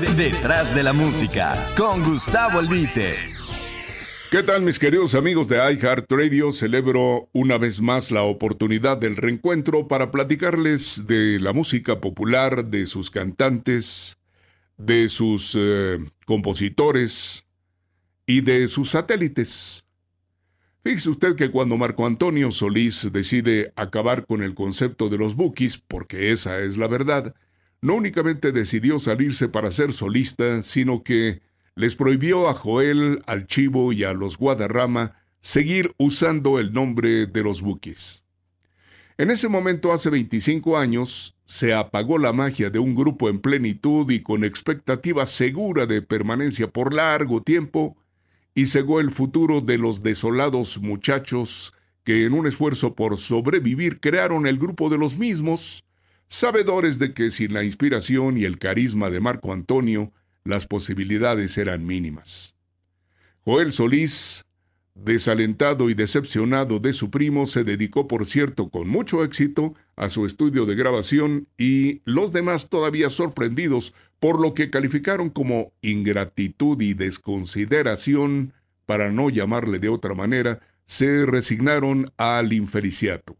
Detrás de la música, con Gustavo Albite. ¿Qué tal mis queridos amigos de iHeartRadio? Celebro una vez más la oportunidad del reencuentro para platicarles de la música popular, de sus cantantes, de sus eh, compositores y de sus satélites. Fíjese usted que cuando Marco Antonio Solís decide acabar con el concepto de los bookies, porque esa es la verdad, no únicamente decidió salirse para ser solista, sino que les prohibió a Joel, al Chivo y a los Guadarrama seguir usando el nombre de los Bookies. En ese momento, hace 25 años, se apagó la magia de un grupo en plenitud y con expectativa segura de permanencia por largo tiempo, y cegó el futuro de los desolados muchachos que en un esfuerzo por sobrevivir crearon el grupo de los mismos, sabedores de que sin la inspiración y el carisma de Marco Antonio, las posibilidades eran mínimas. Joel Solís, desalentado y decepcionado de su primo, se dedicó, por cierto, con mucho éxito a su estudio de grabación y los demás todavía sorprendidos por lo que calificaron como ingratitud y desconsideración, para no llamarle de otra manera, se resignaron al infeliciato.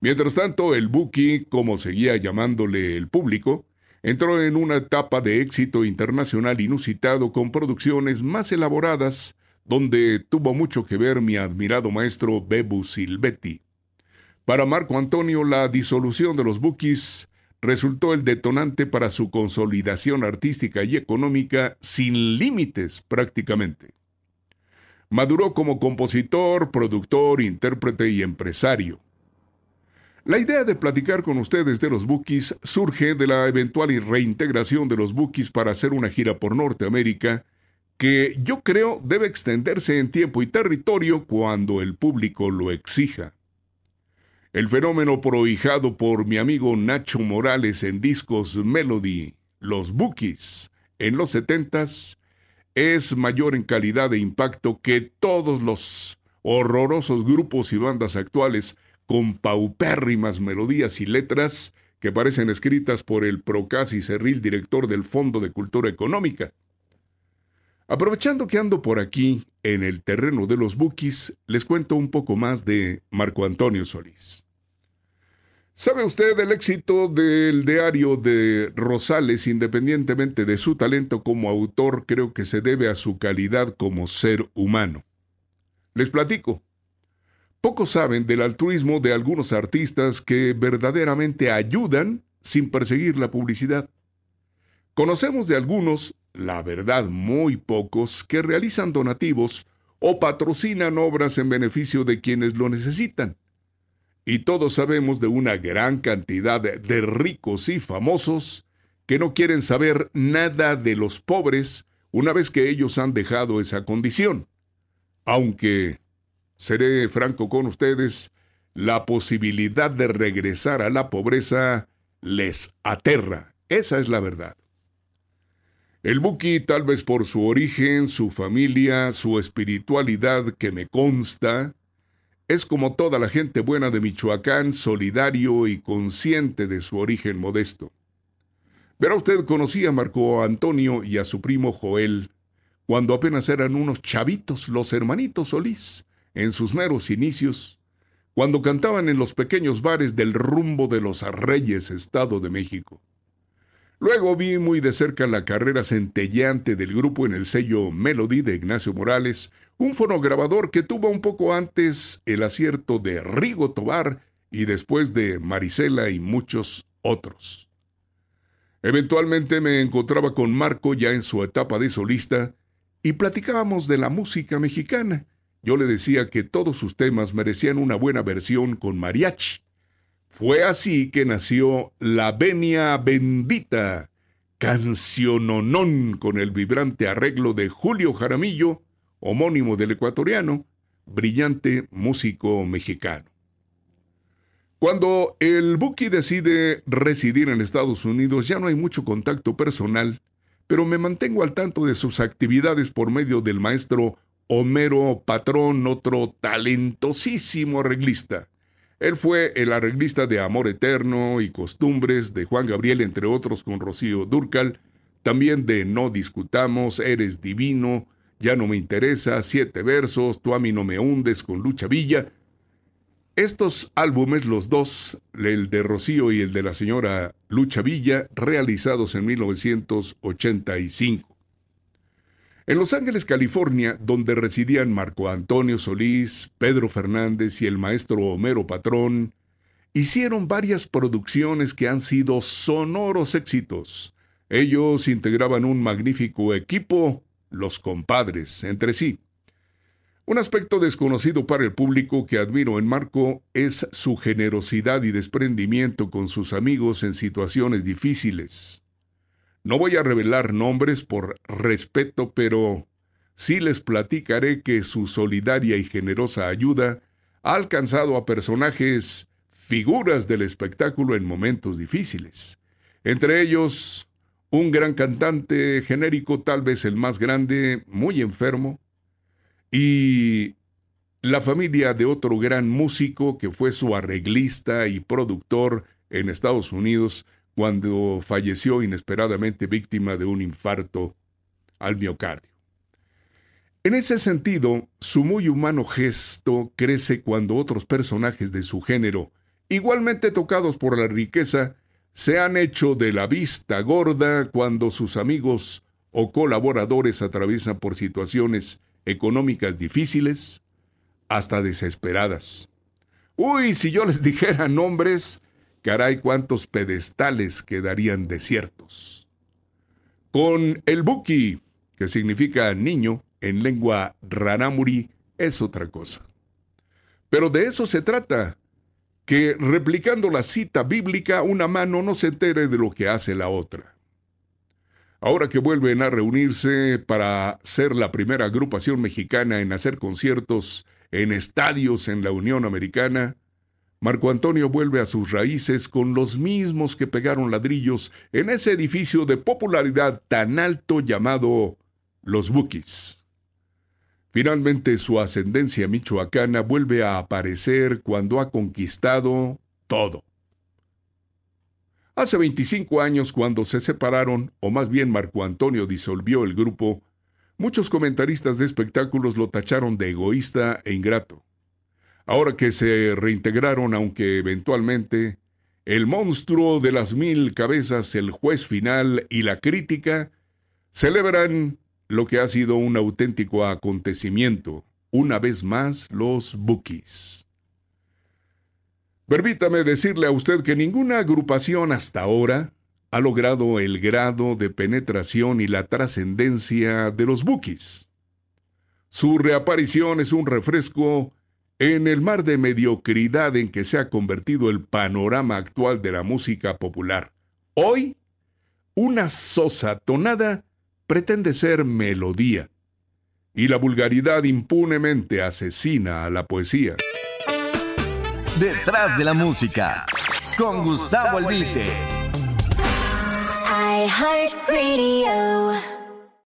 Mientras tanto, el Buki, como seguía llamándole el público, entró en una etapa de éxito internacional inusitado con producciones más elaboradas, donde tuvo mucho que ver mi admirado maestro Bebu Silvetti. Para Marco Antonio, la disolución de los Bukis resultó el detonante para su consolidación artística y económica sin límites prácticamente. Maduró como compositor, productor, intérprete y empresario. La idea de platicar con ustedes de los Bookies surge de la eventual reintegración de los Bookies para hacer una gira por Norteamérica, que yo creo debe extenderse en tiempo y territorio cuando el público lo exija. El fenómeno prohijado por mi amigo Nacho Morales en discos Melody, los Bookies, en los setentas, es mayor en calidad e impacto que todos los horrorosos grupos y bandas actuales con paupérrimas melodías y letras que parecen escritas por el procasi Cerril, director del Fondo de Cultura Económica. Aprovechando que ando por aquí, en el terreno de los bookies, les cuento un poco más de Marco Antonio Solís. ¿Sabe usted el éxito del diario de Rosales, independientemente de su talento como autor, creo que se debe a su calidad como ser humano? Les platico. Pocos saben del altruismo de algunos artistas que verdaderamente ayudan sin perseguir la publicidad. Conocemos de algunos, la verdad muy pocos, que realizan donativos o patrocinan obras en beneficio de quienes lo necesitan. Y todos sabemos de una gran cantidad de ricos y famosos que no quieren saber nada de los pobres una vez que ellos han dejado esa condición. Aunque seré franco con ustedes, la posibilidad de regresar a la pobreza les aterra. Esa es la verdad. El Buki, tal vez por su origen, su familia, su espiritualidad que me consta, es como toda la gente buena de Michoacán, solidario y consciente de su origen modesto. Verá usted, conocía a Marco Antonio y a su primo Joel, cuando apenas eran unos chavitos los hermanitos Solís, en sus meros inicios, cuando cantaban en los pequeños bares del rumbo de los Reyes, Estado de México. Luego vi muy de cerca la carrera centelleante del grupo en el sello Melody de Ignacio Morales, un fonograbador que tuvo un poco antes el acierto de Rigo Tobar y después de Marisela y muchos otros. Eventualmente me encontraba con Marco ya en su etapa de solista y platicábamos de la música mexicana yo le decía que todos sus temas merecían una buena versión con mariachi. Fue así que nació La Venia Bendita, canciononón con el vibrante arreglo de Julio Jaramillo, homónimo del ecuatoriano, brillante músico mexicano. Cuando el Buki decide residir en Estados Unidos ya no hay mucho contacto personal, pero me mantengo al tanto de sus actividades por medio del maestro Homero Patrón, otro talentosísimo arreglista. Él fue el arreglista de Amor Eterno y Costumbres de Juan Gabriel, entre otros con Rocío Durcal. también de No discutamos, Eres divino, Ya no me interesa, Siete versos, Tú a mí no me hundes con Lucha Villa. Estos álbumes, los dos, el de Rocío y el de la señora Lucha Villa, realizados en 1985. En Los Ángeles, California, donde residían Marco Antonio Solís, Pedro Fernández y el maestro Homero Patrón, hicieron varias producciones que han sido sonoros éxitos. Ellos integraban un magnífico equipo, los compadres, entre sí. Un aspecto desconocido para el público que admiro en Marco es su generosidad y desprendimiento con sus amigos en situaciones difíciles. No voy a revelar nombres por respeto, pero sí les platicaré que su solidaria y generosa ayuda ha alcanzado a personajes, figuras del espectáculo en momentos difíciles. Entre ellos, un gran cantante genérico, tal vez el más grande, muy enfermo, y la familia de otro gran músico que fue su arreglista y productor en Estados Unidos, cuando falleció inesperadamente víctima de un infarto al miocardio. En ese sentido, su muy humano gesto crece cuando otros personajes de su género, igualmente tocados por la riqueza, se han hecho de la vista gorda cuando sus amigos o colaboradores atraviesan por situaciones económicas difíciles hasta desesperadas. Uy, si yo les dijera nombres, Caray, cuántos pedestales quedarían desiertos. Con el buki, que significa niño en lengua ranamuri, es otra cosa. Pero de eso se trata, que replicando la cita bíblica, una mano no se entere de lo que hace la otra. Ahora que vuelven a reunirse para ser la primera agrupación mexicana en hacer conciertos en estadios en la Unión Americana, Marco Antonio vuelve a sus raíces con los mismos que pegaron ladrillos en ese edificio de popularidad tan alto llamado Los Bukis. Finalmente su ascendencia michoacana vuelve a aparecer cuando ha conquistado todo. Hace 25 años, cuando se separaron, o más bien Marco Antonio disolvió el grupo, muchos comentaristas de espectáculos lo tacharon de egoísta e ingrato. Ahora que se reintegraron, aunque eventualmente, el monstruo de las mil cabezas, el juez final y la crítica celebran lo que ha sido un auténtico acontecimiento, una vez más los Bookies. Permítame decirle a usted que ninguna agrupación hasta ahora ha logrado el grado de penetración y la trascendencia de los Bookies. Su reaparición es un refresco en el mar de mediocridad en que se ha convertido el panorama actual de la música popular, hoy, una sosa tonada pretende ser melodía, y la vulgaridad impunemente asesina a la poesía. Detrás de la música, con Gustavo Albite. I